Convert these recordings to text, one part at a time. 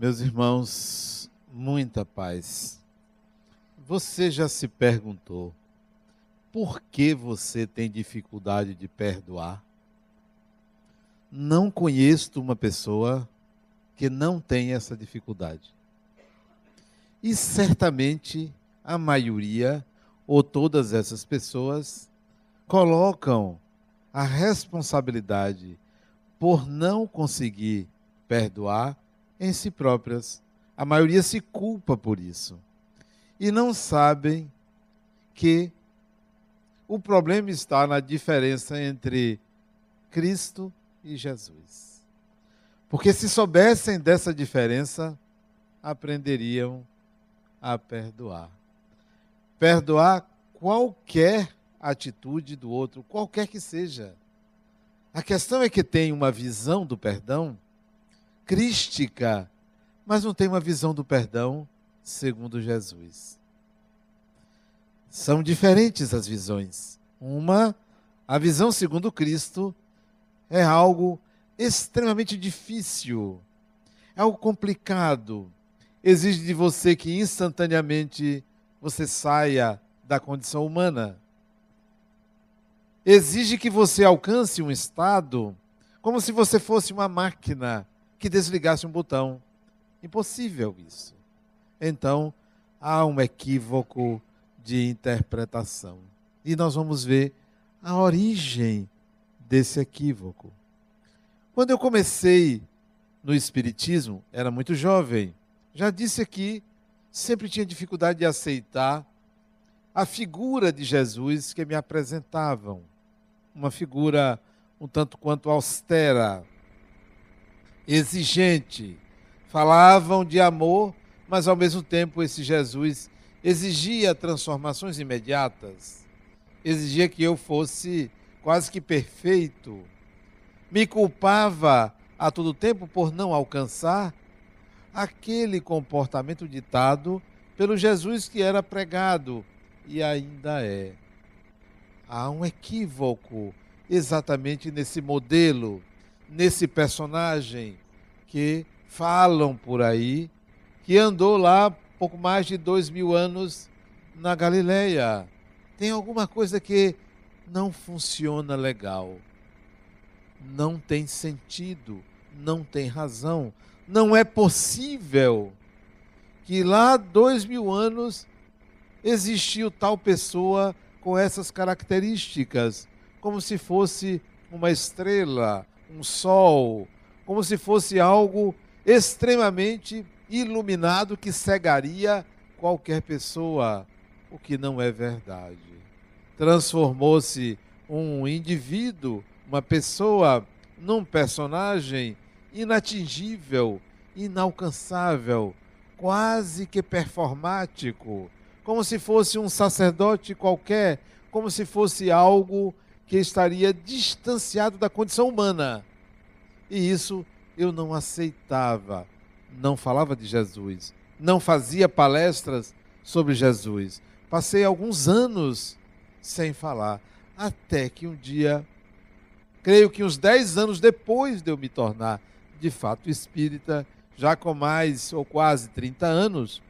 Meus irmãos, muita paz. Você já se perguntou por que você tem dificuldade de perdoar? Não conheço uma pessoa que não tem essa dificuldade. E certamente a maioria ou todas essas pessoas colocam a responsabilidade por não conseguir perdoar em si próprias. A maioria se culpa por isso. E não sabem que o problema está na diferença entre Cristo e Jesus. Porque se soubessem dessa diferença, aprenderiam a perdoar. Perdoar qualquer atitude do outro, qualquer que seja. A questão é que tem uma visão do perdão crística, mas não tem uma visão do perdão segundo Jesus. São diferentes as visões. Uma, a visão segundo Cristo, é algo extremamente difícil, é algo complicado. Exige de você que instantaneamente você saia da condição humana. Exige que você alcance um estado como se você fosse uma máquina que desligasse um botão. Impossível isso. Então, há um equívoco de interpretação. E nós vamos ver a origem desse equívoco. Quando eu comecei no Espiritismo, era muito jovem. Já disse aqui, sempre tinha dificuldade de aceitar a figura de Jesus que me apresentavam. Uma figura um tanto quanto austera, exigente. Falavam de amor, mas ao mesmo tempo esse Jesus exigia transformações imediatas. Exigia que eu fosse quase que perfeito. Me culpava a todo tempo por não alcançar aquele comportamento ditado pelo Jesus que era pregado e ainda é. Há um equívoco exatamente nesse modelo nesse personagem que falam por aí, que andou lá pouco mais de dois mil anos na Galileia. Tem alguma coisa que não funciona legal. Não tem sentido, não tem razão. Não é possível que lá dois mil anos existiu tal pessoa com essas características, como se fosse uma estrela, um sol, como se fosse algo extremamente iluminado que cegaria qualquer pessoa, o que não é verdade. Transformou-se um indivíduo, uma pessoa, num personagem inatingível, inalcançável, quase que performático, como se fosse um sacerdote qualquer, como se fosse algo que estaria distanciado da condição humana. E isso eu não aceitava. Não falava de Jesus, não fazia palestras sobre Jesus. Passei alguns anos sem falar, até que um dia, creio que uns 10 anos depois de eu me tornar de fato espírita, já com mais ou quase 30 anos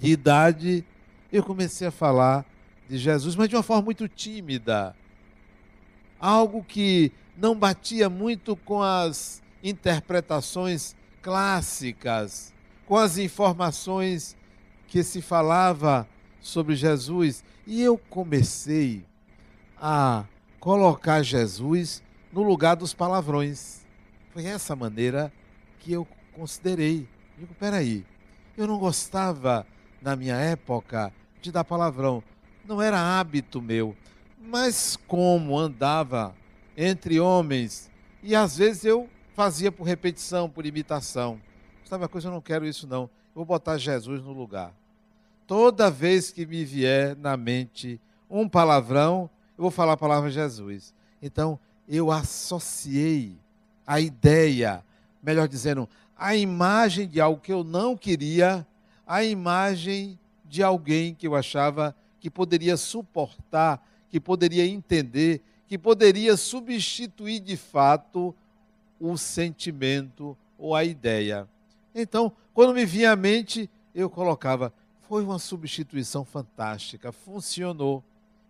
de idade, eu comecei a falar de Jesus, mas de uma forma muito tímida algo que não batia muito com as interpretações clássicas, com as informações que se falava sobre Jesus. E eu comecei a colocar Jesus no lugar dos palavrões. Foi essa maneira que eu considerei. Digo, peraí, eu não gostava, na minha época, de dar palavrão. Não era hábito meu. Mas como andava entre homens, e às vezes eu fazia por repetição, por imitação. Sabe uma coisa, eu não quero isso não. Eu vou botar Jesus no lugar. Toda vez que me vier na mente um palavrão, eu vou falar a palavra Jesus. Então, eu associei a ideia, melhor dizendo, a imagem de algo que eu não queria, a imagem de alguém que eu achava que poderia suportar que poderia entender, que poderia substituir de fato o sentimento ou a ideia. Então, quando me vinha à mente, eu colocava. Foi uma substituição fantástica, funcionou.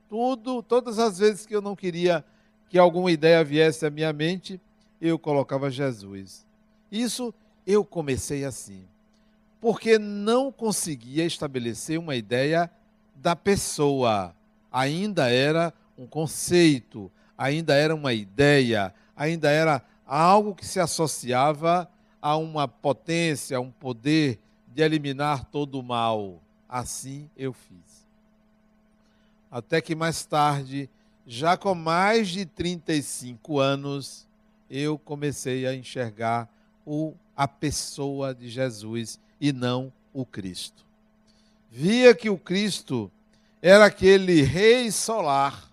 Tudo, todas as vezes que eu não queria que alguma ideia viesse à minha mente, eu colocava Jesus. Isso eu comecei assim, porque não conseguia estabelecer uma ideia da pessoa. Ainda era um conceito, ainda era uma ideia, ainda era algo que se associava a uma potência, a um poder de eliminar todo o mal. Assim eu fiz. Até que mais tarde, já com mais de 35 anos, eu comecei a enxergar o, a pessoa de Jesus e não o Cristo. Via que o Cristo era aquele rei solar.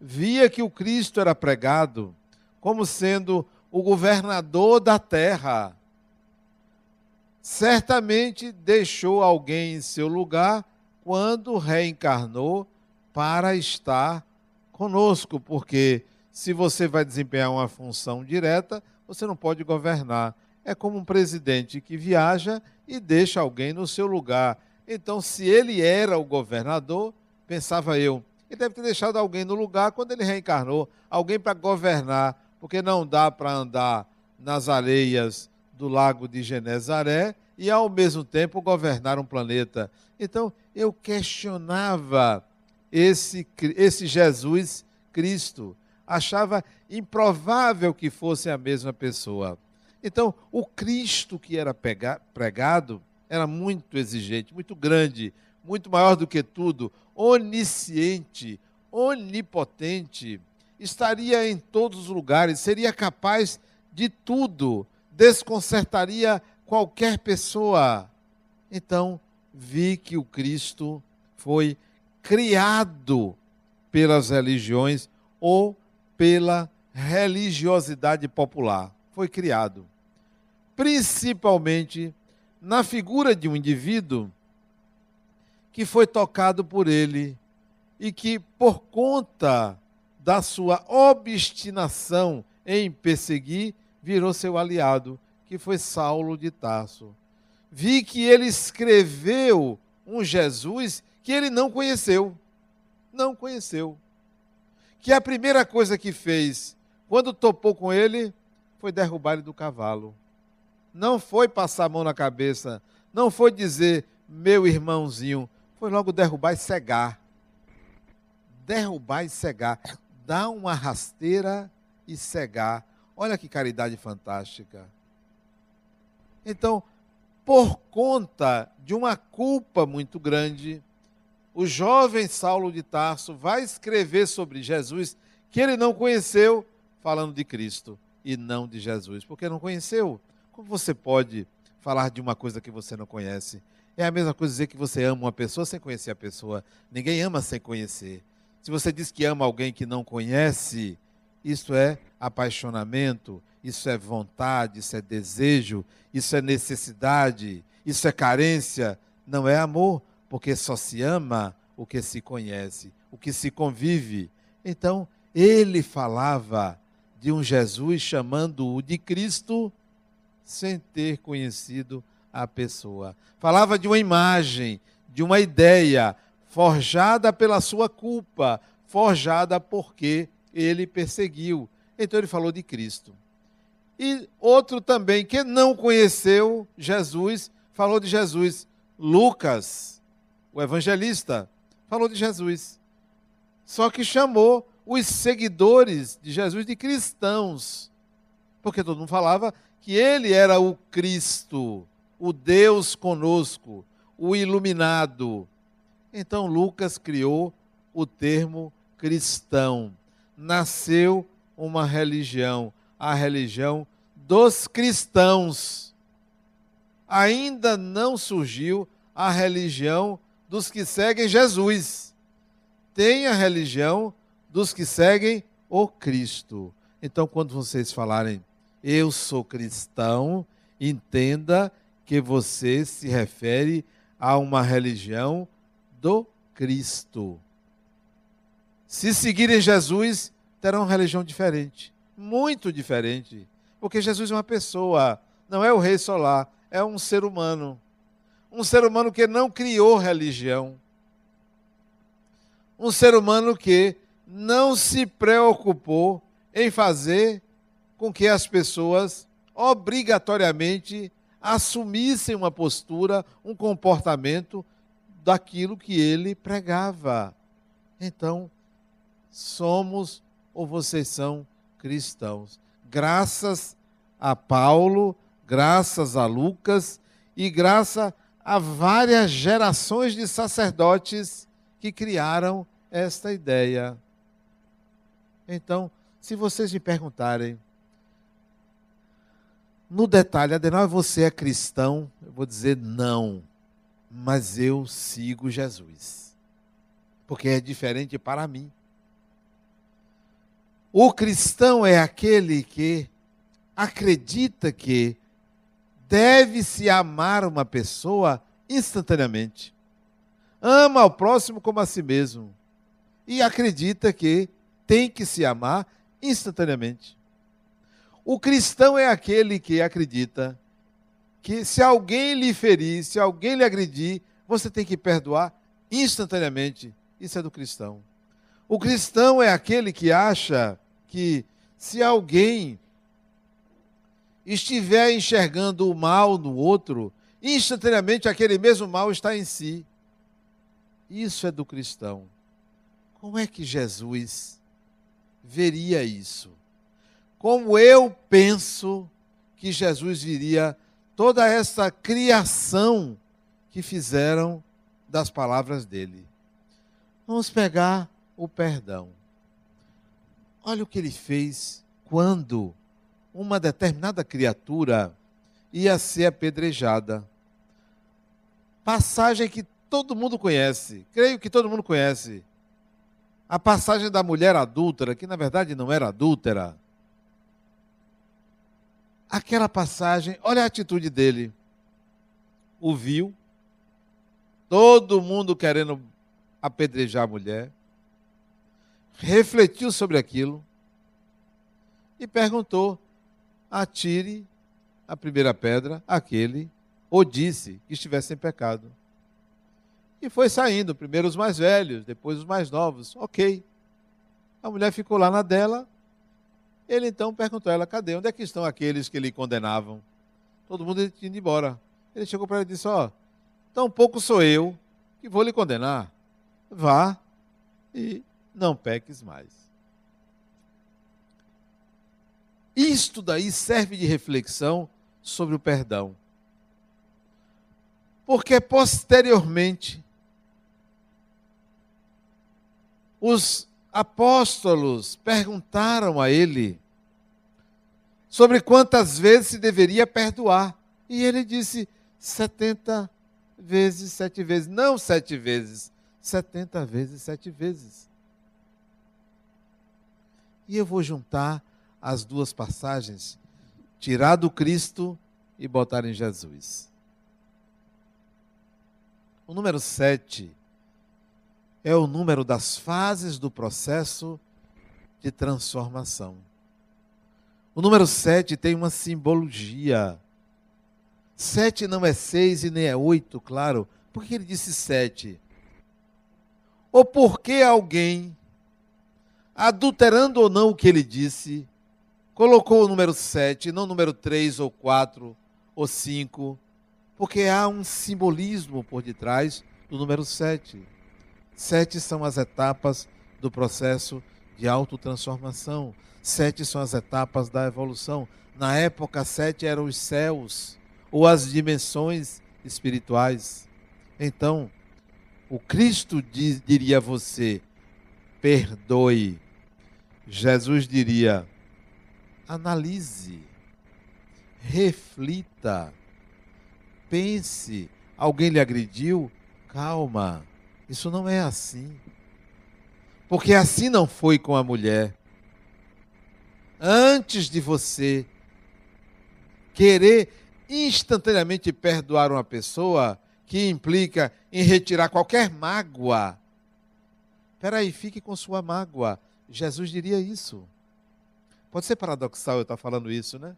Via que o Cristo era pregado como sendo o governador da terra. Certamente deixou alguém em seu lugar quando reencarnou para estar conosco, porque se você vai desempenhar uma função direta, você não pode governar. É como um presidente que viaja e deixa alguém no seu lugar. Então, se ele era o governador, pensava eu, ele deve ter deixado alguém no lugar quando ele reencarnou, alguém para governar, porque não dá para andar nas areias do lago de Genezaré e ao mesmo tempo governar um planeta. Então, eu questionava esse, esse Jesus Cristo achava improvável que fosse a mesma pessoa. Então, o Cristo que era pregado era muito exigente, muito grande, muito maior do que tudo, onisciente, onipotente, estaria em todos os lugares, seria capaz de tudo, desconcertaria qualquer pessoa. Então, vi que o Cristo foi criado pelas religiões ou pela religiosidade popular. Foi criado. Principalmente na figura de um indivíduo que foi tocado por ele e que, por conta da sua obstinação em perseguir, virou seu aliado, que foi Saulo de Tarso. Vi que ele escreveu um Jesus que ele não conheceu. Não conheceu que a primeira coisa que fez quando topou com ele foi derrubar ele do cavalo. Não foi passar a mão na cabeça, não foi dizer, meu irmãozinho, foi logo derrubar e cegar. Derrubar e cegar. Dar uma rasteira e cegar. Olha que caridade fantástica. Então, por conta de uma culpa muito grande, o jovem Saulo de Tarso vai escrever sobre Jesus que ele não conheceu, falando de Cristo e não de Jesus, porque não conheceu. Como você pode falar de uma coisa que você não conhece? É a mesma coisa dizer que você ama uma pessoa sem conhecer a pessoa. Ninguém ama sem conhecer. Se você diz que ama alguém que não conhece, isso é apaixonamento, isso é vontade, isso é desejo, isso é necessidade, isso é carência, não é amor porque só se ama o que se conhece, o que se convive. Então, ele falava de um Jesus chamando-o de Cristo sem ter conhecido a pessoa. Falava de uma imagem, de uma ideia forjada pela sua culpa, forjada porque ele perseguiu. Então ele falou de Cristo. E outro também que não conheceu Jesus, falou de Jesus, Lucas o evangelista, falou de Jesus. Só que chamou os seguidores de Jesus de cristãos. Porque todo mundo falava que ele era o Cristo, o Deus conosco, o iluminado. Então Lucas criou o termo cristão. Nasceu uma religião, a religião dos cristãos. Ainda não surgiu a religião dos que seguem Jesus. Tem a religião dos que seguem o Cristo. Então, quando vocês falarem, eu sou cristão, entenda que você se refere a uma religião do Cristo. Se seguirem Jesus, terão uma religião diferente, muito diferente, porque Jesus é uma pessoa, não é o rei solar, é um ser humano. Um ser humano que não criou religião. Um ser humano que não se preocupou em fazer com que as pessoas obrigatoriamente assumissem uma postura, um comportamento daquilo que ele pregava. Então, somos ou vocês são cristãos. Graças a Paulo, graças a Lucas e graças a várias gerações de sacerdotes que criaram esta ideia. Então, se vocês me perguntarem, no detalhe, Adenal, você é cristão? Eu vou dizer não, mas eu sigo Jesus. Porque é diferente para mim. O cristão é aquele que acredita que deve-se amar uma pessoa instantaneamente. Ama ao próximo como a si mesmo. E acredita que tem que se amar instantaneamente. O cristão é aquele que acredita que se alguém lhe ferir, se alguém lhe agredir, você tem que perdoar instantaneamente. Isso é do cristão. O cristão é aquele que acha que se alguém estiver enxergando o mal no outro, instantaneamente aquele mesmo mal está em si. Isso é do cristão. Como é que Jesus veria isso? Como eu penso que Jesus viria toda essa criação que fizeram das palavras dele? Vamos pegar o perdão. Olha o que ele fez quando uma determinada criatura ia ser apedrejada. Passagem que todo mundo conhece, creio que todo mundo conhece. A passagem da mulher adúltera, que na verdade não era adúltera. Aquela passagem, olha a atitude dele. O viu, todo mundo querendo apedrejar a mulher refletiu sobre aquilo e perguntou: atire a primeira pedra aquele, ou disse que estivesse em pecado. E foi saindo, primeiro os mais velhos, depois os mais novos. Ok. A mulher ficou lá na dela. Ele então perguntou a ela: cadê? Onde é que estão aqueles que lhe condenavam? Todo mundo tinha ido embora. Ele chegou para ela e disse: Ó, oh, tão pouco sou eu que vou lhe condenar. Vá e não peques mais. Isto daí serve de reflexão sobre o perdão. Porque posteriormente os apóstolos perguntaram a ele sobre quantas vezes se deveria perdoar. E ele disse: 70 vezes, sete vezes. Não sete vezes, 70 vezes, sete vezes. E eu vou juntar as duas passagens, tirar do Cristo e botar em Jesus. O número 7 é o número das fases do processo de transformação. O número 7 tem uma simbologia. Sete não é seis e nem é oito, claro. Por que ele disse sete? Ou porque alguém adulterando ou não o que ele disse, colocou o número 7, não o número 3 ou 4 ou 5, porque há um simbolismo por detrás do número 7. Sete são as etapas do processo de autotransformação. Sete são as etapas da evolução. Na época, sete eram os céus ou as dimensões espirituais. Então, o Cristo diz, diria a você: perdoe. Jesus diria: analise, reflita, pense. Alguém lhe agrediu? Calma, isso não é assim. Porque assim não foi com a mulher. Antes de você querer instantaneamente perdoar uma pessoa, que implica em retirar qualquer mágoa Peraí, fique com sua mágoa. Jesus diria isso. Pode ser paradoxal eu estar falando isso, né?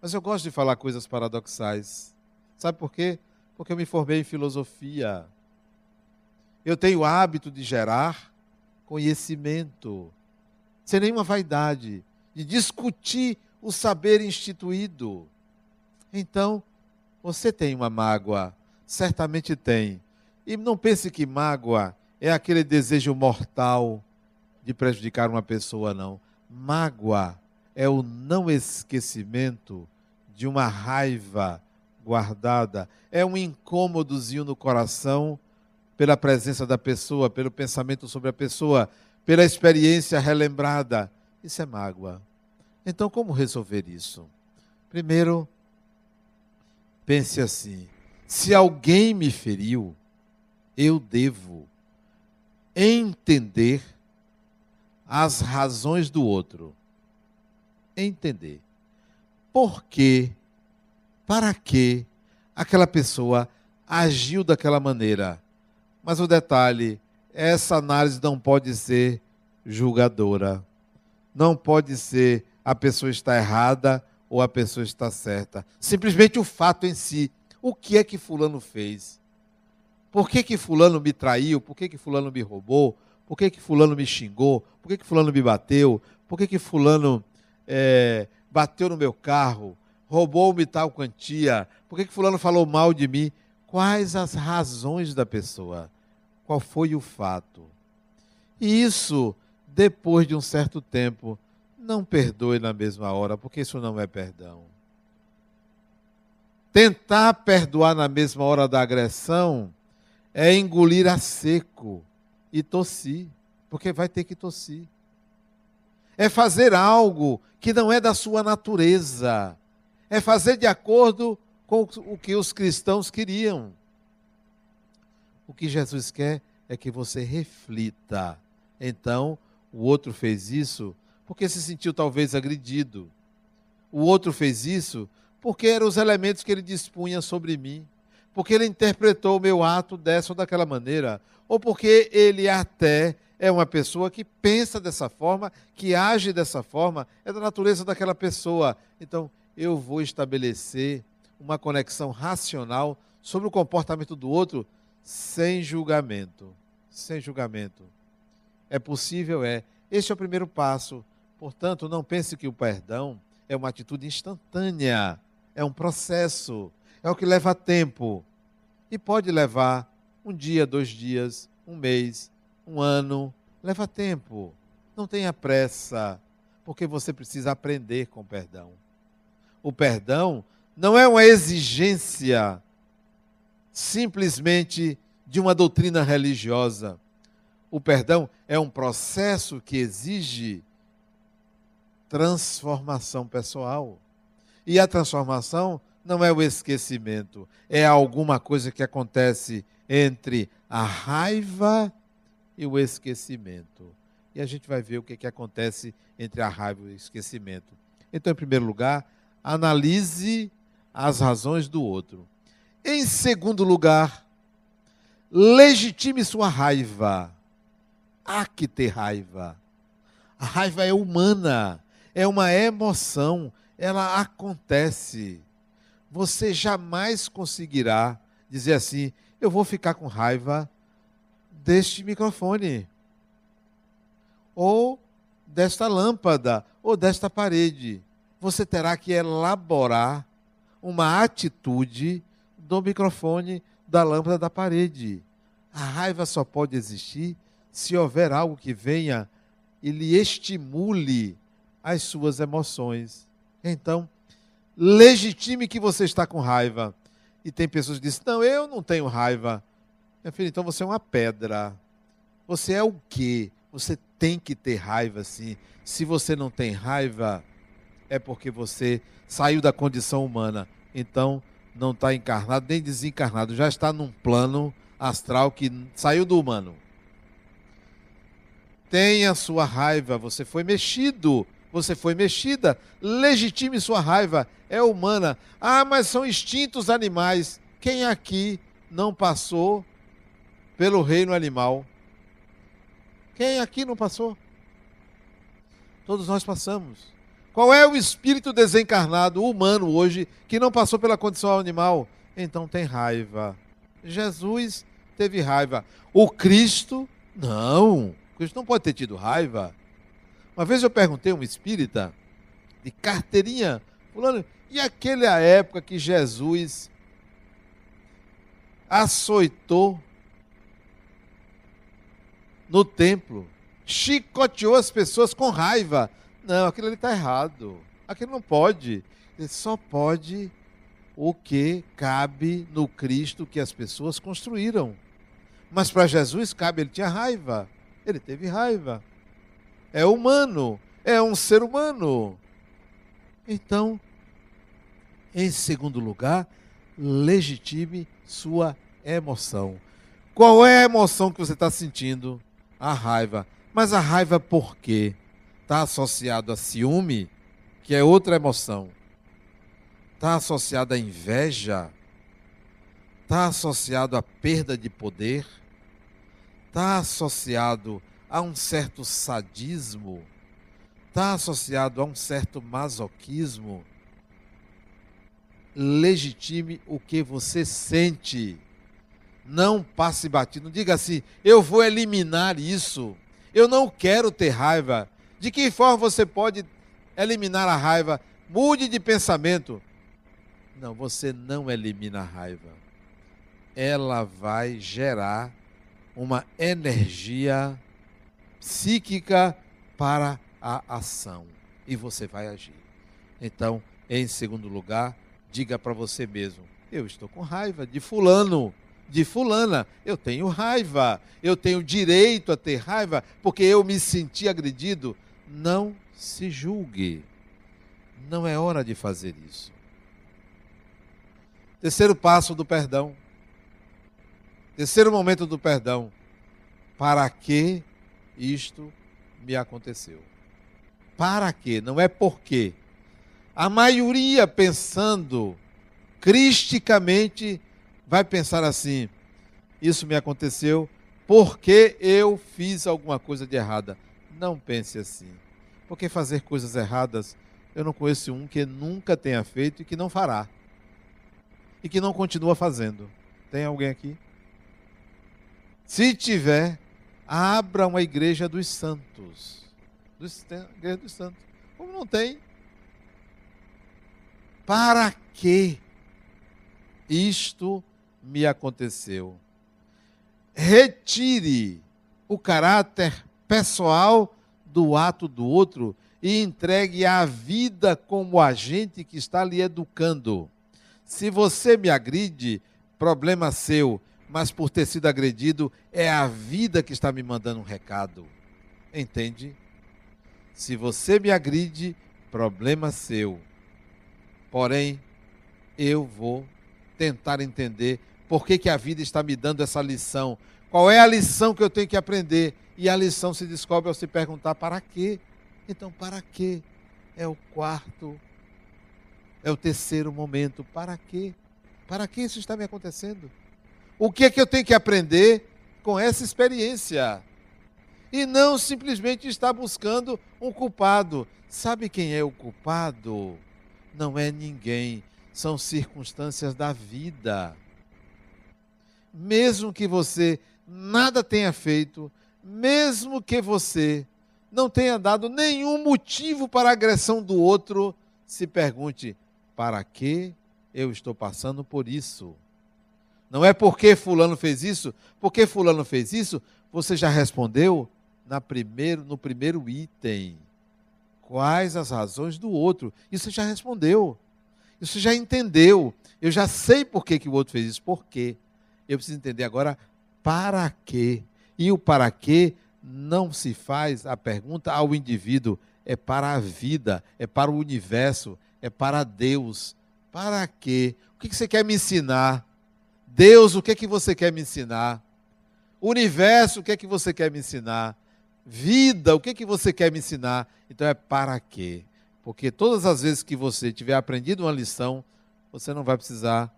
Mas eu gosto de falar coisas paradoxais. Sabe por quê? Porque eu me formei em filosofia. Eu tenho o hábito de gerar conhecimento, sem nenhuma vaidade, de discutir o saber instituído. Então, você tem uma mágoa, certamente tem. E não pense que mágoa é aquele desejo mortal de prejudicar uma pessoa, não. Mágoa é o não esquecimento de uma raiva guardada, é um incômodozinho no coração pela presença da pessoa, pelo pensamento sobre a pessoa, pela experiência relembrada. Isso é mágoa. Então, como resolver isso? Primeiro, pense assim: se alguém me feriu, eu devo entender as razões do outro. Entender. Por quê? Para que aquela pessoa agiu daquela maneira? Mas o detalhe, essa análise não pode ser julgadora. Não pode ser a pessoa está errada ou a pessoa está certa. Simplesmente o fato em si. O que é que fulano fez? Por que, que fulano me traiu? Por que, que fulano me roubou? Por que, que fulano me xingou? Por que, que fulano me bateu? Por que, que fulano é, bateu no meu carro? Roubou-me tal quantia? Por que, que fulano falou mal de mim? Quais as razões da pessoa? qual foi o fato. E isso, depois de um certo tempo, não perdoe na mesma hora, porque isso não é perdão. Tentar perdoar na mesma hora da agressão é engolir a seco e tossir, porque vai ter que tossir. É fazer algo que não é da sua natureza. É fazer de acordo com o que os cristãos queriam. O que Jesus quer é que você reflita. Então, o outro fez isso porque se sentiu talvez agredido. O outro fez isso porque eram os elementos que ele dispunha sobre mim. Porque ele interpretou o meu ato dessa ou daquela maneira. Ou porque ele até é uma pessoa que pensa dessa forma, que age dessa forma, é da natureza daquela pessoa. Então, eu vou estabelecer uma conexão racional sobre o comportamento do outro sem julgamento. Sem julgamento. É possível, é. Este é o primeiro passo. Portanto, não pense que o perdão é uma atitude instantânea. É um processo. É o que leva tempo. E pode levar um dia, dois dias, um mês, um ano. Leva tempo. Não tenha pressa, porque você precisa aprender com o perdão. O perdão não é uma exigência simplesmente de uma doutrina religiosa. O perdão é um processo que exige transformação pessoal. E a transformação não é o esquecimento, é alguma coisa que acontece entre a raiva e o esquecimento. E a gente vai ver o que, que acontece entre a raiva e o esquecimento. Então, em primeiro lugar, analise as razões do outro. Em segundo lugar, legitime sua raiva. Há que ter raiva. A raiva é humana, é uma emoção, ela acontece. Você jamais conseguirá dizer assim: eu vou ficar com raiva deste microfone, ou desta lâmpada, ou desta parede. Você terá que elaborar uma atitude do microfone, da lâmpada, da parede. A raiva só pode existir se houver algo que venha e lhe estimule as suas emoções. Então, legitime que você está com raiva. E tem pessoas que dizem: Não, eu não tenho raiva. Meu filho, então você é uma pedra. Você é o quê? Você tem que ter raiva, sim. Se você não tem raiva, é porque você saiu da condição humana. Então, não está encarnado nem desencarnado, já está num plano astral que saiu do humano. Tenha sua raiva, você foi mexido, você foi mexida, legitime sua raiva, é humana. Ah, mas são instintos animais. Quem aqui não passou pelo reino animal? Quem aqui não passou? Todos nós passamos. Qual é o espírito desencarnado humano hoje que não passou pela condição animal? então tem raiva. Jesus teve raiva. O Cristo, não. O Cristo não pode ter tido raiva. Uma vez eu perguntei a um espírita de carteirinha, fulano, e aquela época que Jesus açoitou no templo, chicoteou as pessoas com raiva. Não, aquilo ali está errado. Aquilo não pode. Só pode o que cabe no Cristo que as pessoas construíram. Mas para Jesus cabe, ele tinha raiva. Ele teve raiva. É humano, é um ser humano. Então, em segundo lugar, legitime sua emoção. Qual é a emoção que você está sentindo? A raiva. Mas a raiva por quê? Está associado a ciúme, que é outra emoção. Está associado à inveja? Está associado à perda de poder? Está associado a um certo sadismo? Está associado a um certo masoquismo? Legitime o que você sente. Não passe batido. Não diga assim, eu vou eliminar isso. Eu não quero ter raiva. De que forma você pode eliminar a raiva? Mude de pensamento. Não, você não elimina a raiva. Ela vai gerar uma energia psíquica para a ação e você vai agir. Então, em segundo lugar, diga para você mesmo: eu estou com raiva de fulano, de fulana. Eu tenho raiva. Eu tenho direito a ter raiva porque eu me senti agredido. Não se julgue. Não é hora de fazer isso. Terceiro passo do perdão. Terceiro momento do perdão. Para que isto me aconteceu? Para quê? Não é por quê. A maioria pensando cristicamente vai pensar assim: isso me aconteceu porque eu fiz alguma coisa de errada. Não pense assim. Porque fazer coisas erradas, eu não conheço um que nunca tenha feito e que não fará e que não continua fazendo. Tem alguém aqui? Se tiver, abra uma igreja dos santos. Igreja dos santos. Como não tem? Para que isto me aconteceu? Retire o caráter pessoal do ato do outro e entregue a vida como agente que está lhe educando. Se você me agride, problema seu, mas por ter sido agredido, é a vida que está me mandando um recado. Entende? Se você me agride, problema seu. Porém, eu vou tentar entender por que, que a vida está me dando essa lição. Qual é a lição que eu tenho que aprender? E a lição se descobre ao se perguntar para quê? Então, para quê? É o quarto é o terceiro momento. Para quê? Para que isso está me acontecendo? O que é que eu tenho que aprender com essa experiência? E não simplesmente estar buscando um culpado. Sabe quem é o culpado? Não é ninguém, são circunstâncias da vida. Mesmo que você nada tenha feito, mesmo que você não tenha dado nenhum motivo para a agressão do outro, se pergunte: para que eu estou passando por isso? Não é porque fulano fez isso, porque fulano fez isso, você já respondeu na primeiro, no primeiro item. Quais as razões do outro? Isso já respondeu. Isso já entendeu. Eu já sei por que, que o outro fez isso. Por quê? Eu preciso entender agora para quê. E o para quê não se faz a pergunta ao indivíduo, é para a vida, é para o universo, é para Deus. Para quê? O que você quer me ensinar? Deus, o que é que você quer me ensinar? Universo, o que é que você quer me ensinar? Vida, o que é que você quer me ensinar? Então é para quê? Porque todas as vezes que você tiver aprendido uma lição, você não vai precisar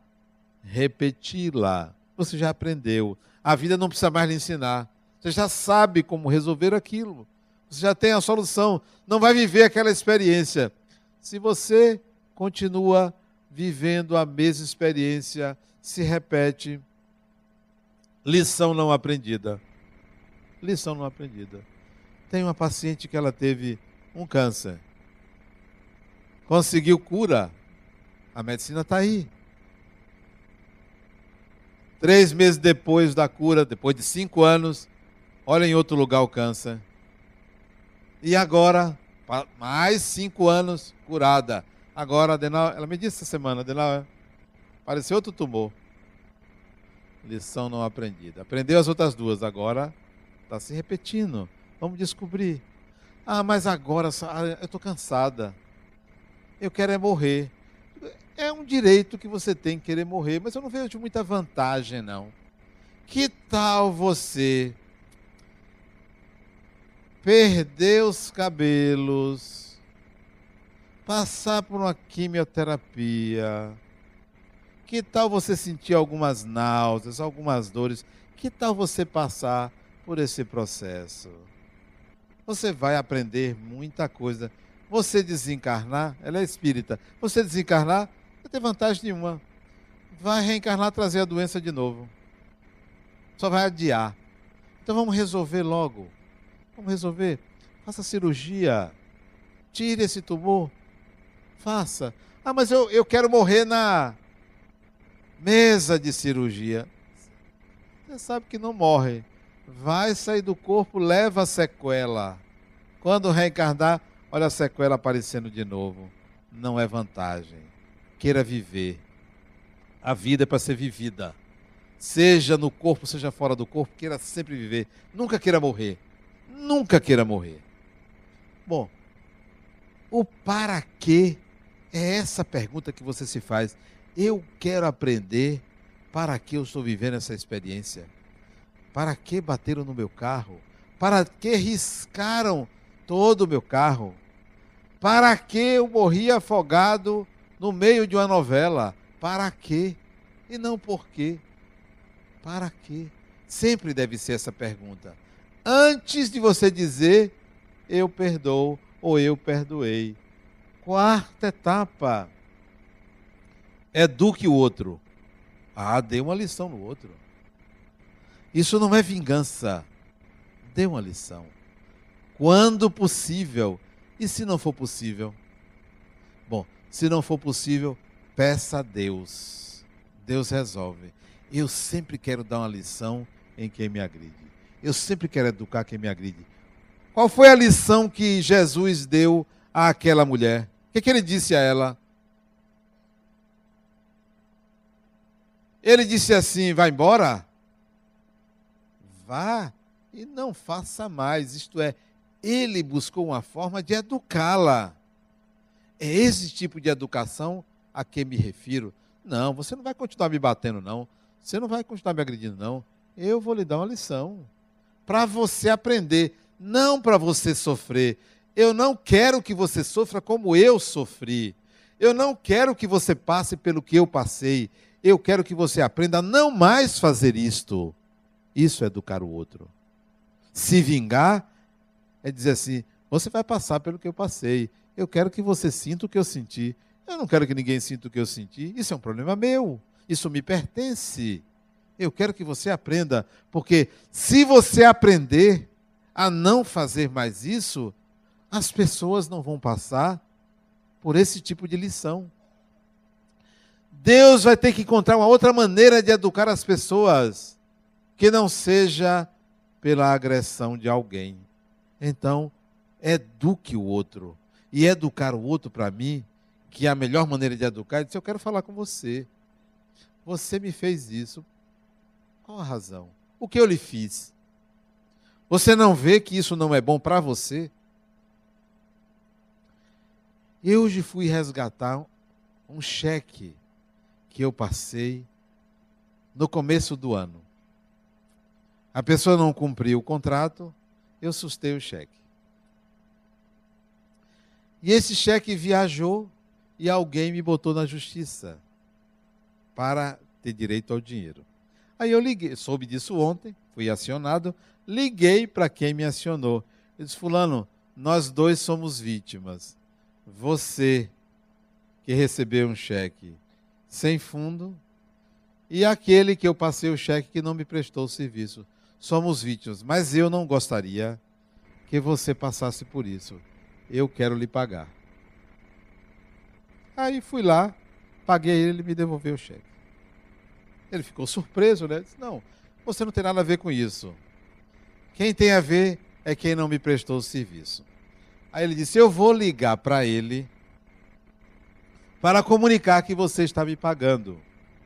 repeti-la. Você já aprendeu. A vida não precisa mais lhe ensinar. Você já sabe como resolver aquilo. Você já tem a solução. Não vai viver aquela experiência se você continua vivendo a mesma experiência, se repete. Lição não aprendida. Lição não aprendida. Tem uma paciente que ela teve um câncer. Conseguiu cura. A medicina está aí. Três meses depois da cura, depois de cinco anos, olha em outro lugar o câncer. E agora, mais cinco anos curada. Agora, adenal, ela me disse essa semana, adenal, apareceu outro tumor. Lição não aprendida. Aprendeu as outras duas, agora está se repetindo. Vamos descobrir. Ah, mas agora ah, eu estou cansada. Eu quero é morrer. É um direito que você tem querer morrer, mas eu não vejo muita vantagem, não. Que tal você perder os cabelos, passar por uma quimioterapia? Que tal você sentir algumas náuseas, algumas dores? Que tal você passar por esse processo? Você vai aprender muita coisa. Você desencarnar, ela é espírita. Você desencarnar, não tem vantagem nenhuma. Vai reencarnar, trazer a doença de novo. Só vai adiar. Então vamos resolver logo. Vamos resolver. Faça cirurgia. Tire esse tumor. Faça. Ah, mas eu, eu quero morrer na mesa de cirurgia. Você sabe que não morre. Vai sair do corpo, leva a sequela. Quando reencarnar, olha a sequela aparecendo de novo. Não é vantagem queira viver. A vida é para ser vivida. Seja no corpo, seja fora do corpo, queira sempre viver. Nunca queira morrer. Nunca queira morrer. Bom, o para quê é essa pergunta que você se faz. Eu quero aprender para que eu estou vivendo essa experiência. Para que bateram no meu carro? Para que riscaram todo o meu carro? Para que eu morri afogado no meio de uma novela. Para quê? E não por quê. Para quê? Sempre deve ser essa pergunta. Antes de você dizer eu perdoo ou eu perdoei. Quarta etapa. Eduque o outro. Ah, dê uma lição no outro. Isso não é vingança. Dê uma lição. Quando possível. E se não for possível? Se não for possível, peça a Deus. Deus resolve. Eu sempre quero dar uma lição em quem me agride. Eu sempre quero educar quem me agride. Qual foi a lição que Jesus deu àquela mulher? O que, que ele disse a ela? Ele disse assim: vai embora? Vá e não faça mais. Isto é, ele buscou uma forma de educá-la. É esse tipo de educação a que me refiro. Não, você não vai continuar me batendo, não. Você não vai continuar me agredindo, não. Eu vou lhe dar uma lição. Para você aprender, não para você sofrer. Eu não quero que você sofra como eu sofri. Eu não quero que você passe pelo que eu passei. Eu quero que você aprenda a não mais fazer isto. Isso é educar o outro. Se vingar é dizer assim: você vai passar pelo que eu passei. Eu quero que você sinta o que eu senti. Eu não quero que ninguém sinta o que eu senti. Isso é um problema meu. Isso me pertence. Eu quero que você aprenda, porque se você aprender a não fazer mais isso, as pessoas não vão passar por esse tipo de lição. Deus vai ter que encontrar uma outra maneira de educar as pessoas que não seja pela agressão de alguém. Então, eduque o outro e educar o outro para mim, que é a melhor maneira de educar, ele disse: Eu quero falar com você. Você me fez isso. Qual a razão? O que eu lhe fiz? Você não vê que isso não é bom para você? Eu hoje fui resgatar um cheque que eu passei no começo do ano. A pessoa não cumpriu o contrato, eu sustei o cheque. E esse cheque viajou e alguém me botou na justiça para ter direito ao dinheiro. Aí eu liguei, soube disso ontem, fui acionado, liguei para quem me acionou. Eu disse, fulano, nós dois somos vítimas. Você que recebeu um cheque sem fundo, e aquele que eu passei o cheque que não me prestou o serviço. Somos vítimas, mas eu não gostaria que você passasse por isso. Eu quero lhe pagar. Aí fui lá, paguei ele, ele me devolveu o cheque. Ele ficou surpreso, né? Disse, não, você não tem nada a ver com isso. Quem tem a ver é quem não me prestou o serviço. Aí ele disse: Eu vou ligar para ele para comunicar que você está me pagando.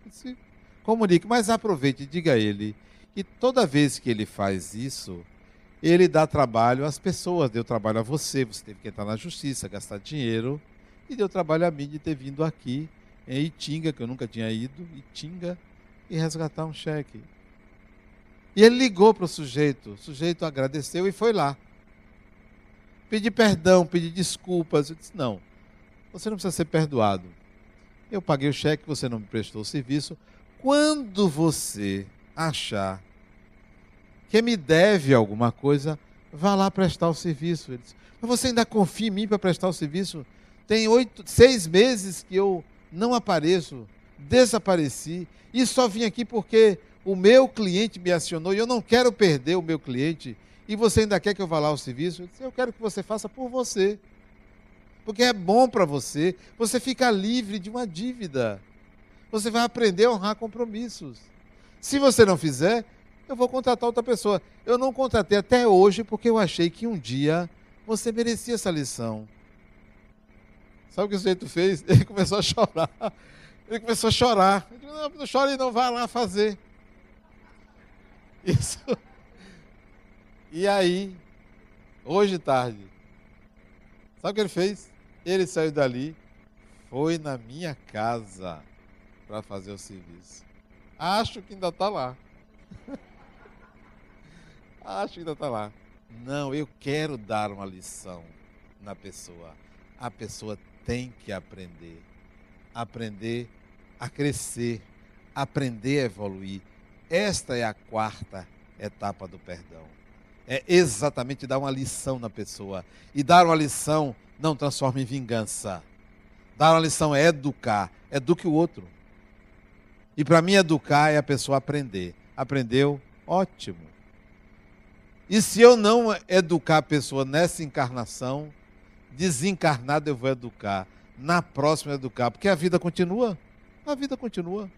Disse, Comunique, mas aproveite e diga a ele que toda vez que ele faz isso, ele dá trabalho às pessoas, deu trabalho a você, você teve que entrar na justiça, gastar dinheiro, e deu trabalho a mim de ter vindo aqui em Itinga, que eu nunca tinha ido, Itinga, e resgatar um cheque. E ele ligou para o sujeito, o sujeito agradeceu e foi lá. Pedi perdão, pedi desculpas. Eu disse: não, você não precisa ser perdoado. Eu paguei o cheque, você não me prestou o serviço. Quando você achar que me deve alguma coisa, vá lá prestar o serviço. Ele disse, mas você ainda confia em mim para prestar o serviço? Tem oito, seis meses que eu não apareço, desapareci, e só vim aqui porque o meu cliente me acionou e eu não quero perder o meu cliente. E você ainda quer que eu vá lá ao serviço? Eu, disse, eu quero que você faça por você. Porque é bom para você. Você fica livre de uma dívida. Você vai aprender a honrar compromissos. Se você não fizer, eu vou contratar outra pessoa. Eu não contratei até hoje porque eu achei que um dia você merecia essa lição. Sabe o que o sujeito fez? Ele começou a chorar. Ele começou a chorar. Disse, não, não chore não, vai lá fazer. Isso. E aí, hoje tarde, sabe o que ele fez? Ele saiu dali, foi na minha casa para fazer o serviço. Acho que ainda está lá. Acho que ainda está lá. Não, eu quero dar uma lição na pessoa. A pessoa tem que aprender. Aprender a crescer. Aprender a evoluir. Esta é a quarta etapa do perdão. É exatamente dar uma lição na pessoa. E dar uma lição não transforma em vingança. Dar uma lição é educar. Eduque o outro. E para mim, educar é a pessoa aprender. Aprendeu? Ótimo. E se eu não educar a pessoa nessa encarnação, desencarnado eu vou educar. Na próxima, educar. Porque a vida continua. A vida continua.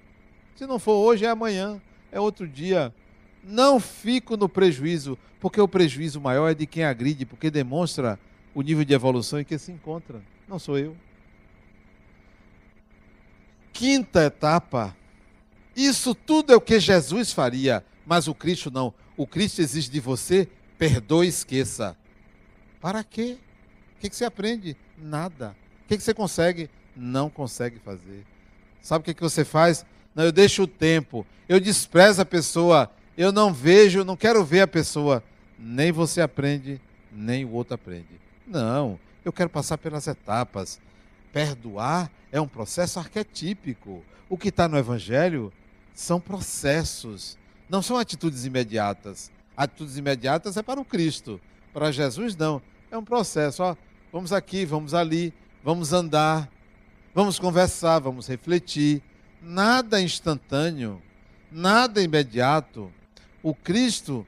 Se não for hoje, é amanhã. É outro dia. Não fico no prejuízo, porque o prejuízo maior é de quem agride, porque demonstra o nível de evolução em que se encontra. Não sou eu. Quinta etapa isso tudo é o que Jesus faria, mas o Cristo não. O Cristo exige de você, perdoe e esqueça. Para quê? O que, você aprende? Nada. O que, você consegue? Não consegue fazer. Sabe o que, que você faz? Não, eu deixo o tempo, eu desprezo a pessoa, eu não vejo, não quero ver a pessoa. Nem você aprende, nem o outro aprende. Não, eu quero passar pelas etapas. Perdoar é um processo arquetípico. O que está no Evangelho são processos, não são atitudes imediatas. Atitudes imediatas é para o Cristo, para Jesus não. É um processo. Ó, vamos aqui, vamos ali, vamos andar, vamos conversar, vamos refletir. Nada instantâneo, nada imediato. O Cristo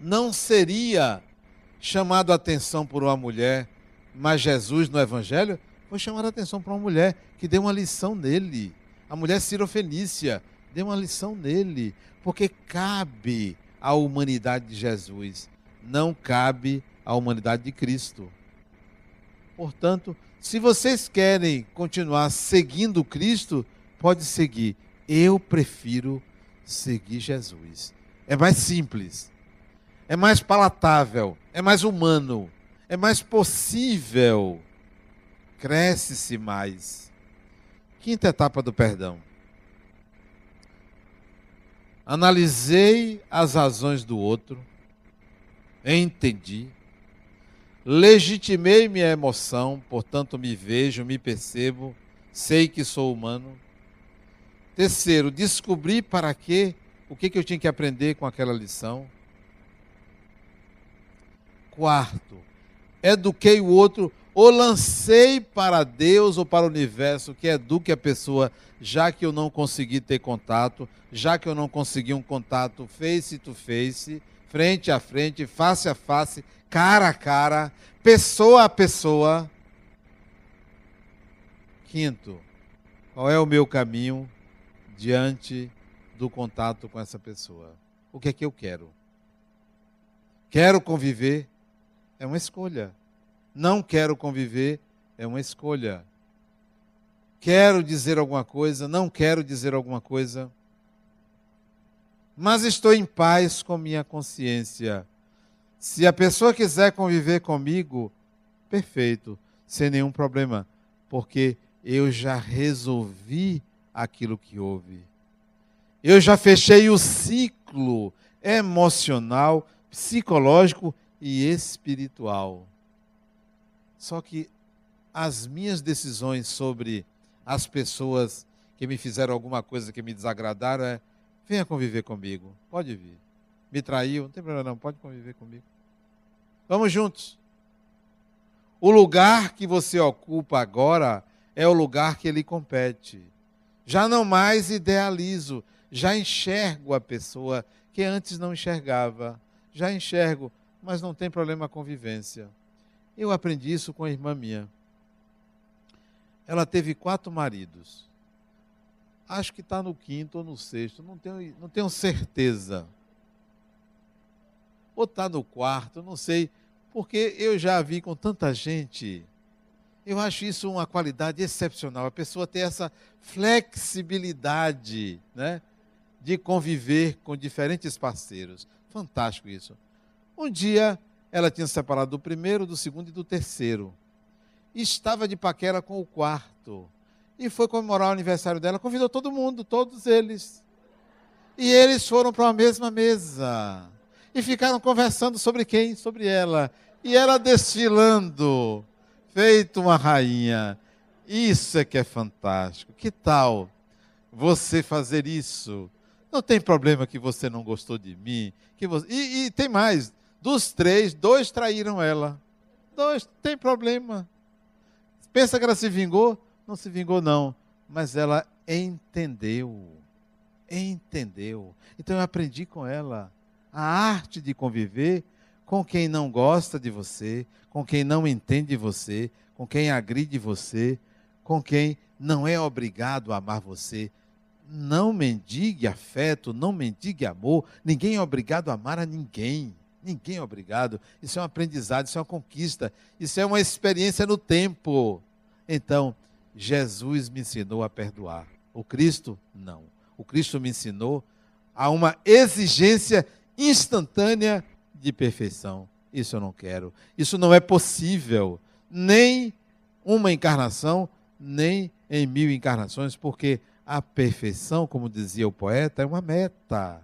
não seria chamado a atenção por uma mulher, mas Jesus no Evangelho foi chamar a atenção para uma mulher que deu uma lição nele a mulher Cirofenícia, deu uma lição nele, porque cabe à humanidade de Jesus, não cabe à humanidade de Cristo. Portanto, se vocês querem continuar seguindo Cristo, pode seguir. Eu prefiro seguir Jesus. É mais simples, é mais palatável, é mais humano, é mais possível. Cresce-se mais. Quinta etapa do perdão. Analisei as razões do outro, entendi, legitimei minha emoção, portanto me vejo, me percebo, sei que sou humano. Terceiro, descobri para quê, o que, que eu tinha que aprender com aquela lição. Quarto, eduquei o outro ou lancei para Deus ou para o universo que eduque a pessoa, já que eu não consegui ter contato, já que eu não consegui um contato face to face, frente a frente, face a face, cara a cara, pessoa a pessoa. Quinto, qual é o meu caminho diante do contato com essa pessoa? O que é que eu quero? Quero conviver? É uma escolha. Não quero conviver? É uma escolha. Quero dizer alguma coisa? Não quero dizer alguma coisa? Mas estou em paz com minha consciência. Se a pessoa quiser conviver comigo, perfeito, sem nenhum problema, porque eu já resolvi aquilo que houve. Eu já fechei o ciclo emocional, psicológico e espiritual. Só que as minhas decisões sobre as pessoas que me fizeram alguma coisa que me desagradaram é: venha conviver comigo, pode vir. Me traiu, não tem problema não, pode conviver comigo. Vamos juntos. O lugar que você ocupa agora é o lugar que lhe compete. Já não mais idealizo, já enxergo a pessoa que antes não enxergava. Já enxergo, mas não tem problema a convivência. Eu aprendi isso com a irmã minha. Ela teve quatro maridos. Acho que está no quinto ou no sexto, não tenho, não tenho certeza. Ou está no quarto, não sei, porque eu já vi com tanta gente. Eu acho isso uma qualidade excepcional. A pessoa ter essa flexibilidade, né? De conviver com diferentes parceiros. Fantástico isso. Um dia ela tinha separado do primeiro, do segundo e do terceiro. Estava de paquera com o quarto. E foi comemorar o aniversário dela, convidou todo mundo, todos eles. E eles foram para a mesma mesa. E ficaram conversando sobre quem? Sobre ela. E ela desfilando, feito uma rainha. Isso é que é fantástico. Que tal você fazer isso? Não tem problema que você não gostou de mim. Que você... e, e tem mais. Dos três, dois traíram ela. Dois, tem problema. Pensa que ela se vingou? Não se vingou, não. Mas ela entendeu. Entendeu. Então eu aprendi com ela a arte de conviver com quem não gosta de você, com quem não entende você, com quem agride você, com quem não é obrigado a amar você. Não mendigue afeto, não mendigue amor. Ninguém é obrigado a amar a ninguém. Ninguém é obrigado. Isso é um aprendizado, isso é uma conquista, isso é uma experiência no tempo. Então, Jesus me ensinou a perdoar. O Cristo, não. O Cristo me ensinou a uma exigência instantânea de perfeição. Isso eu não quero. Isso não é possível. Nem uma encarnação, nem em mil encarnações, porque a perfeição, como dizia o poeta, é uma meta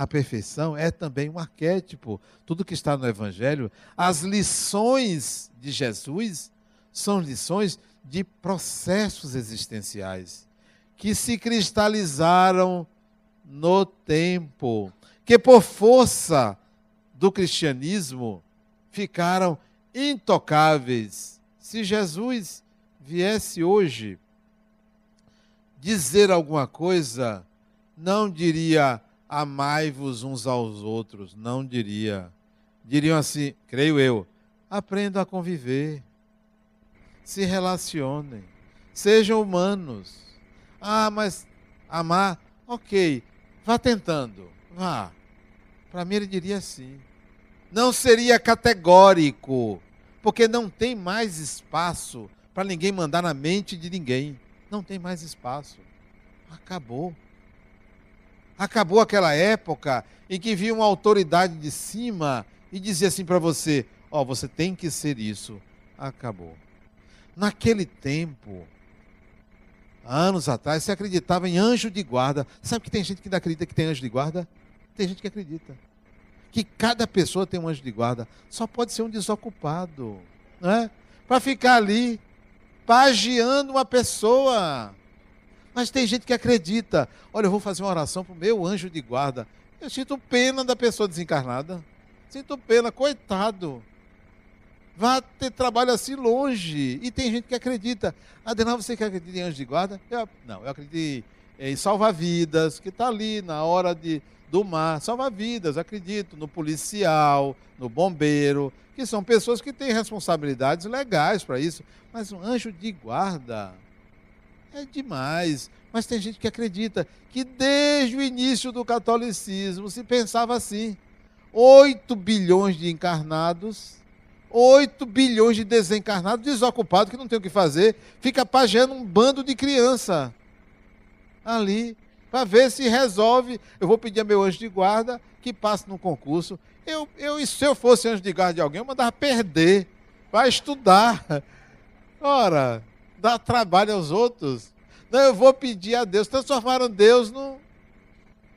a perfeição é também um arquétipo. Tudo que está no Evangelho, as lições de Jesus são lições de processos existenciais que se cristalizaram no tempo, que por força do cristianismo ficaram intocáveis. Se Jesus viesse hoje dizer alguma coisa, não diria amai-vos uns aos outros, não diria. Diriam assim, creio eu, aprendam a conviver, se relacionem, sejam humanos. Ah, mas amar, ok, vá tentando, vá. Para mim ele diria assim. Não seria categórico, porque não tem mais espaço para ninguém mandar na mente de ninguém. Não tem mais espaço. Acabou. Acabou aquela época em que via uma autoridade de cima e dizia assim para você: Ó, oh, você tem que ser isso. Acabou. Naquele tempo, anos atrás, se acreditava em anjo de guarda. Sabe que tem gente que ainda acredita que tem anjo de guarda? Tem gente que acredita. Que cada pessoa tem um anjo de guarda. Só pode ser um desocupado. Né? Para ficar ali, pagiando uma pessoa. Mas tem gente que acredita. Olha, eu vou fazer uma oração para o meu anjo de guarda. Eu sinto pena da pessoa desencarnada. Sinto pena, coitado. Vá ter trabalho assim longe. E tem gente que acredita. Adenal, você que acredita em anjo de guarda? Eu, não, eu acredito em salva-vidas, que está ali na hora de, do mar. Salva-vidas, acredito no policial, no bombeiro, que são pessoas que têm responsabilidades legais para isso. Mas um anjo de guarda é demais. Mas tem gente que acredita que desde o início do catolicismo se pensava assim: 8 bilhões de encarnados, 8 bilhões de desencarnados desocupados que não tem o que fazer, fica pageando um bando de criança ali para ver se resolve. Eu vou pedir a meu anjo de guarda que passe no concurso. Eu, eu, se eu fosse anjo de guarda de alguém, eu mandava perder, vai estudar. Ora, dá trabalho aos outros. Não, eu vou pedir a Deus. Transformaram Deus num,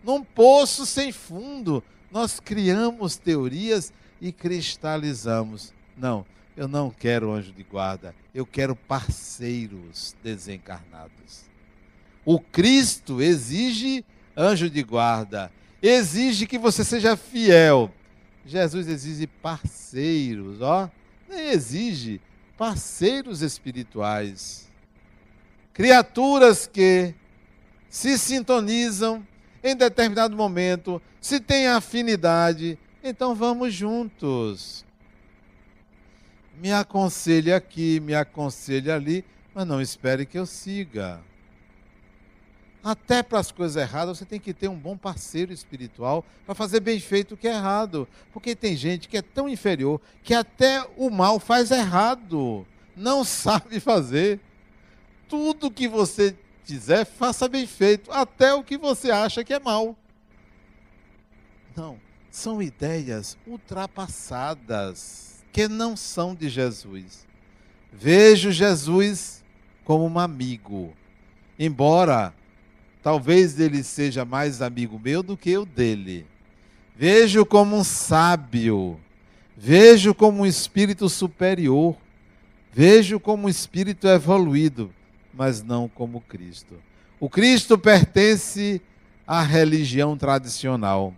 num poço sem fundo. Nós criamos teorias e cristalizamos. Não, eu não quero anjo de guarda. Eu quero parceiros desencarnados. O Cristo exige anjo de guarda, exige que você seja fiel. Jesus exige parceiros, ó. Nem exige parceiros espirituais. Criaturas que se sintonizam em determinado momento, se têm afinidade, então vamos juntos. Me aconselhe aqui, me aconselhe ali, mas não espere que eu siga. Até para as coisas erradas, você tem que ter um bom parceiro espiritual para fazer bem feito o que é errado. Porque tem gente que é tão inferior que até o mal faz errado, não sabe fazer. Tudo que você quiser, faça bem feito, até o que você acha que é mal. Não, são ideias ultrapassadas, que não são de Jesus. Vejo Jesus como um amigo, embora Talvez ele seja mais amigo meu do que eu dele. Vejo como um sábio. Vejo como um espírito superior. Vejo como um espírito evoluído, mas não como Cristo. O Cristo pertence à religião tradicional.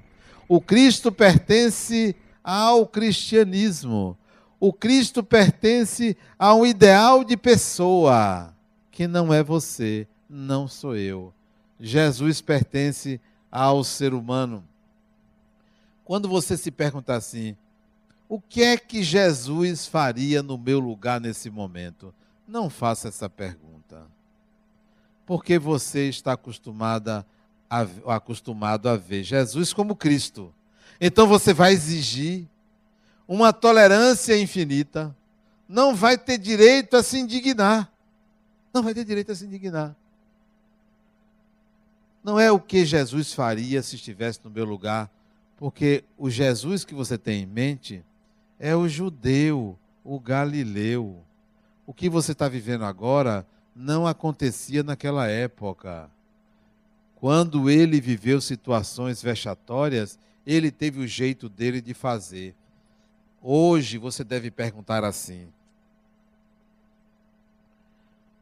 O Cristo pertence ao cristianismo. O Cristo pertence a um ideal de pessoa que não é você, não sou eu. Jesus pertence ao ser humano. Quando você se perguntar assim, o que é que Jesus faria no meu lugar nesse momento? Não faça essa pergunta. Porque você está acostumada a, acostumado a ver Jesus como Cristo. Então você vai exigir uma tolerância infinita. Não vai ter direito a se indignar. Não vai ter direito a se indignar. Não é o que Jesus faria se estivesse no meu lugar, porque o Jesus que você tem em mente é o judeu, o galileu. O que você está vivendo agora não acontecia naquela época. Quando ele viveu situações vexatórias, ele teve o jeito dele de fazer. Hoje você deve perguntar assim: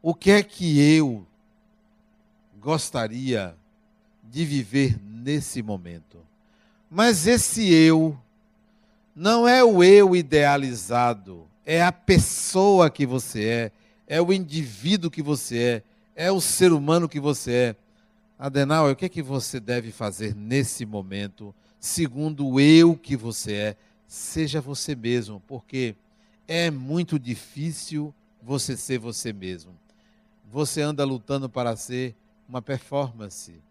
O que é que eu gostaria de viver nesse momento. Mas esse eu não é o eu idealizado, é a pessoa que você é, é o indivíduo que você é, é o ser humano que você é. Adenal, o que é que você deve fazer nesse momento, segundo o eu que você é? Seja você mesmo, porque é muito difícil você ser você mesmo. Você anda lutando para ser uma performance.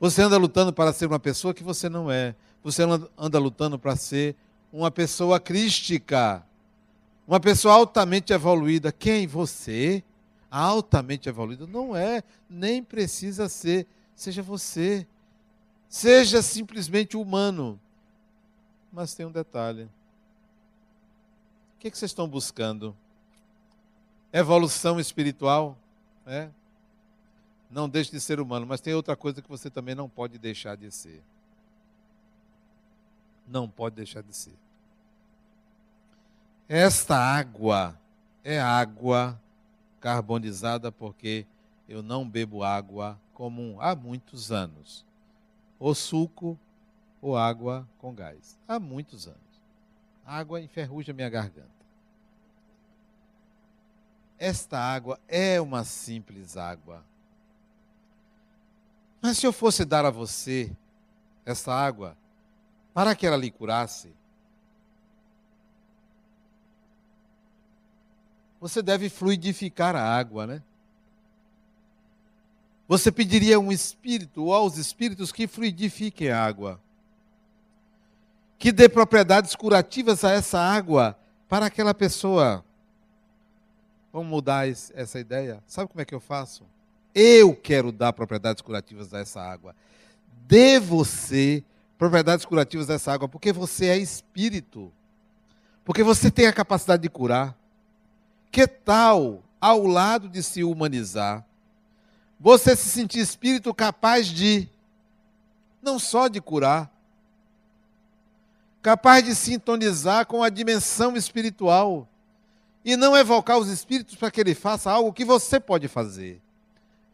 Você anda lutando para ser uma pessoa que você não é. Você anda lutando para ser uma pessoa crística. Uma pessoa altamente evoluída. Quem? Você? Altamente evoluído? Não é, nem precisa ser. Seja você. Seja simplesmente humano. Mas tem um detalhe. O que, é que vocês estão buscando? Evolução espiritual? É? Não deixe de ser humano, mas tem outra coisa que você também não pode deixar de ser. Não pode deixar de ser. Esta água é água carbonizada porque eu não bebo água comum há muitos anos. Ou suco ou água com gás. Há muitos anos. A água enferruja minha garganta. esta água é uma simples água. Mas se eu fosse dar a você esta água para que ela lhe curasse, você deve fluidificar a água, né? Você pediria um espírito ou aos espíritos que fluidifiquem a água, que dê propriedades curativas a essa água para aquela pessoa. Vamos mudar essa ideia? Sabe como é que eu faço? Eu quero dar propriedades curativas a essa água. Dê você propriedades curativas a essa água, porque você é espírito. Porque você tem a capacidade de curar. Que tal, ao lado de se humanizar, você se sentir espírito capaz de, não só de curar, capaz de sintonizar com a dimensão espiritual e não evocar os espíritos para que ele faça algo que você pode fazer.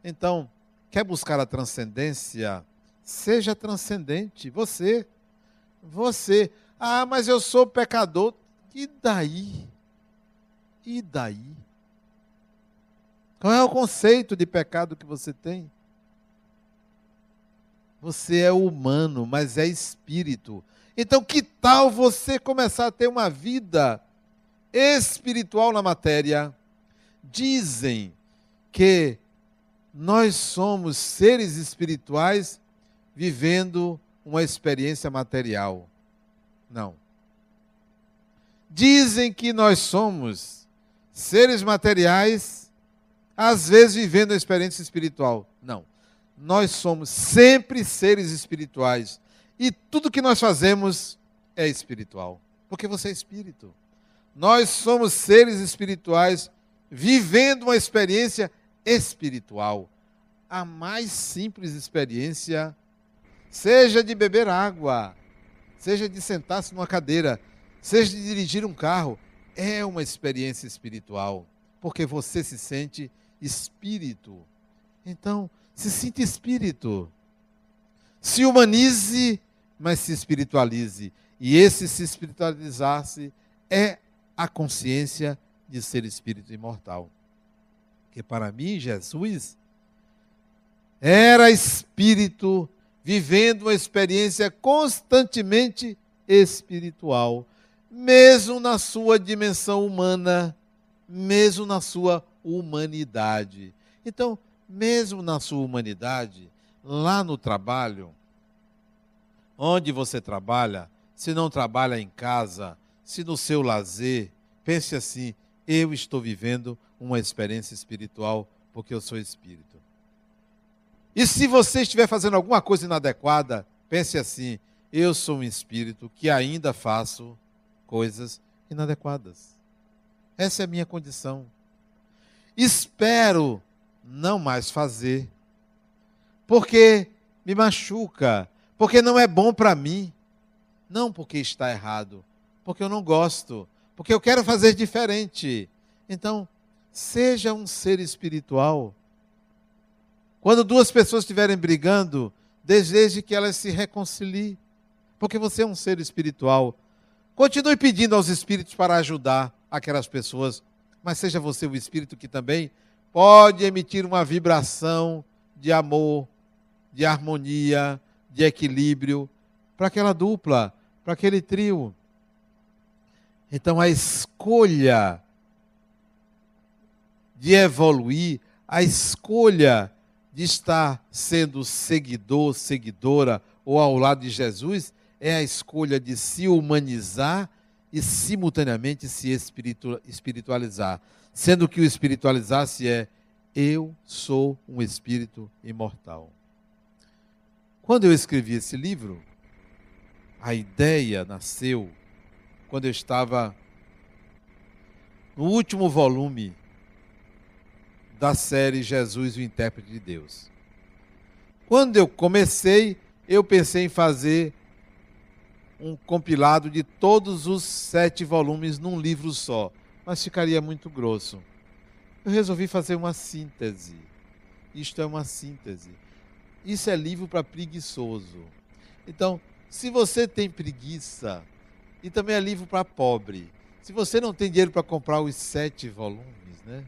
Então, quer buscar a transcendência? Seja transcendente, você. Você. Ah, mas eu sou pecador. E daí? E daí? Qual é o conceito de pecado que você tem? Você é humano, mas é espírito. Então, que tal você começar a ter uma vida espiritual na matéria? Dizem que nós somos seres espirituais vivendo uma experiência material. Não. Dizem que nós somos seres materiais, às vezes vivendo a experiência espiritual. Não. Nós somos sempre seres espirituais. E tudo que nós fazemos é espiritual. Porque você é espírito. Nós somos seres espirituais vivendo uma experiência espiritual. A mais simples experiência, seja de beber água, seja de sentar-se numa cadeira, seja de dirigir um carro, é uma experiência espiritual, porque você se sente espírito. Então, se sinta espírito. Se humanize, mas se espiritualize. E esse se espiritualizar-se é a consciência de ser espírito imortal. Que para mim, Jesus era espírito vivendo uma experiência constantemente espiritual mesmo na sua dimensão humana, mesmo na sua humanidade. Então, mesmo na sua humanidade, lá no trabalho, onde você trabalha, se não trabalha em casa, se no seu lazer, pense assim: eu estou vivendo uma experiência espiritual porque eu sou espírito. E se você estiver fazendo alguma coisa inadequada, pense assim: eu sou um espírito que ainda faço coisas inadequadas. Essa é a minha condição. Espero não mais fazer, porque me machuca, porque não é bom para mim. Não porque está errado, porque eu não gosto, porque eu quero fazer diferente. Então, seja um ser espiritual. Quando duas pessoas estiverem brigando, deseje que elas se reconciliem, porque você é um ser espiritual Continue pedindo aos espíritos para ajudar aquelas pessoas, mas seja você o espírito que também pode emitir uma vibração de amor, de harmonia, de equilíbrio para aquela dupla, para aquele trio. Então a escolha de evoluir, a escolha de estar sendo seguidor, seguidora ou ao lado de Jesus é a escolha de se humanizar e simultaneamente se espiritualizar. Sendo que o espiritualizar-se é eu sou um espírito imortal. Quando eu escrevi esse livro, a ideia nasceu quando eu estava no último volume da série Jesus, o Intérprete de Deus. Quando eu comecei, eu pensei em fazer um compilado de todos os sete volumes num livro só, mas ficaria muito grosso. Eu resolvi fazer uma síntese. Isto é uma síntese. Isso é livro para preguiçoso. Então, se você tem preguiça, e também é livro para pobre. Se você não tem dinheiro para comprar os sete volumes, né?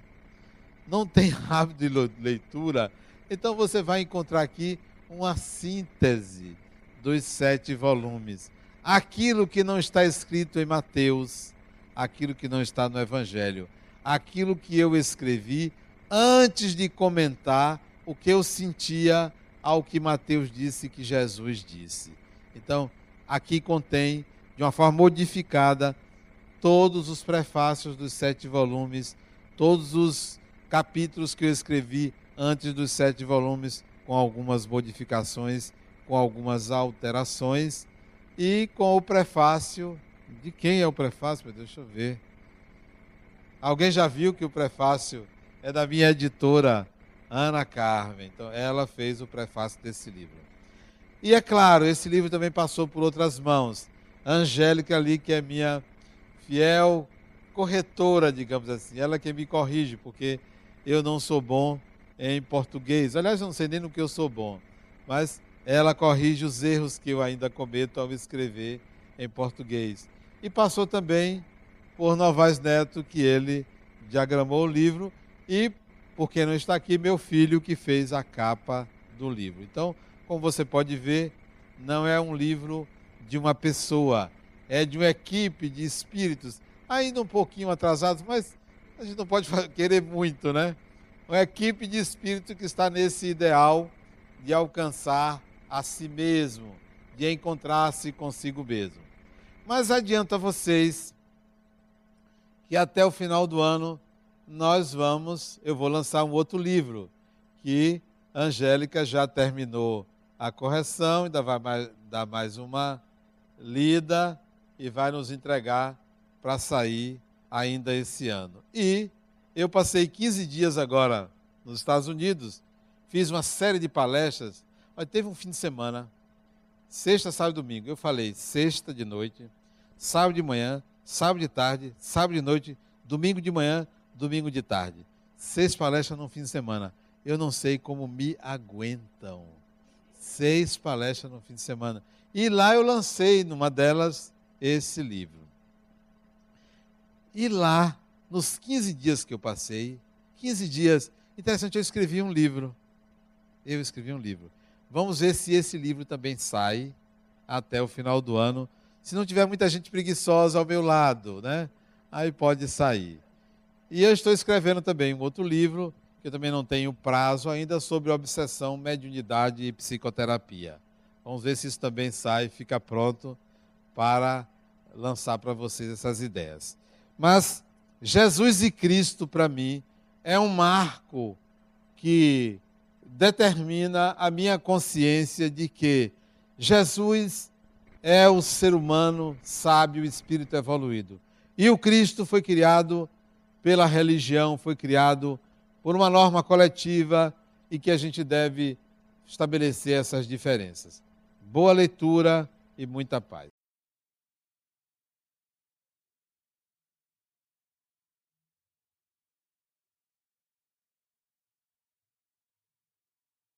não tem hábito de leitura, então você vai encontrar aqui uma síntese dos sete volumes. Aquilo que não está escrito em Mateus, aquilo que não está no Evangelho, aquilo que eu escrevi antes de comentar o que eu sentia ao que Mateus disse que Jesus disse. Então, aqui contém, de uma forma modificada, todos os prefácios dos sete volumes, todos os capítulos que eu escrevi antes dos sete volumes, com algumas modificações, com algumas alterações, e com o prefácio. De quem é o prefácio? Deixa eu ver. Alguém já viu que o prefácio é da minha editora Ana Carmen. Então, ela fez o prefácio desse livro. E é claro, esse livro também passou por outras mãos. Angélica ali, que é minha fiel corretora, digamos assim, ela que me corrige, porque eu não sou bom em português. Aliás, eu não sei nem no que eu sou bom, mas ela corrige os erros que eu ainda cometo ao escrever em português. E passou também por Novaes Neto, que ele diagramou o livro, e, porque não está aqui, meu filho que fez a capa do livro. Então, como você pode ver, não é um livro de uma pessoa, é de uma equipe de espíritos, ainda um pouquinho atrasados, mas a gente não pode querer muito, né? Uma equipe de espíritos que está nesse ideal de alcançar a si mesmo, de encontrar-se consigo mesmo. Mas adianta a vocês que até o final do ano nós vamos, eu vou lançar um outro livro que Angélica já terminou a correção, ainda vai mais, dar mais uma lida e vai nos entregar para sair ainda esse ano. E eu passei 15 dias agora nos Estados Unidos, fiz uma série de palestras, mas teve um fim de semana, sexta, sábado e domingo. Eu falei sexta de noite, sábado de manhã, sábado de tarde, sábado de noite, domingo de manhã, domingo de tarde. Seis palestras no fim de semana. Eu não sei como me aguentam. Seis palestras no fim de semana. E lá eu lancei, numa delas, esse livro. E lá, nos 15 dias que eu passei, 15 dias, interessante, eu escrevi um livro. Eu escrevi um livro. Vamos ver se esse livro também sai até o final do ano. Se não tiver muita gente preguiçosa ao meu lado, né? Aí pode sair. E eu estou escrevendo também um outro livro, que eu também não tenho prazo ainda, sobre obsessão, mediunidade e psicoterapia. Vamos ver se isso também sai, fica pronto para lançar para vocês essas ideias. Mas Jesus e Cristo, para mim, é um marco que determina a minha consciência de que Jesus é o ser humano sábio, espírito evoluído. E o Cristo foi criado pela religião, foi criado por uma norma coletiva e que a gente deve estabelecer essas diferenças. Boa leitura e muita paz.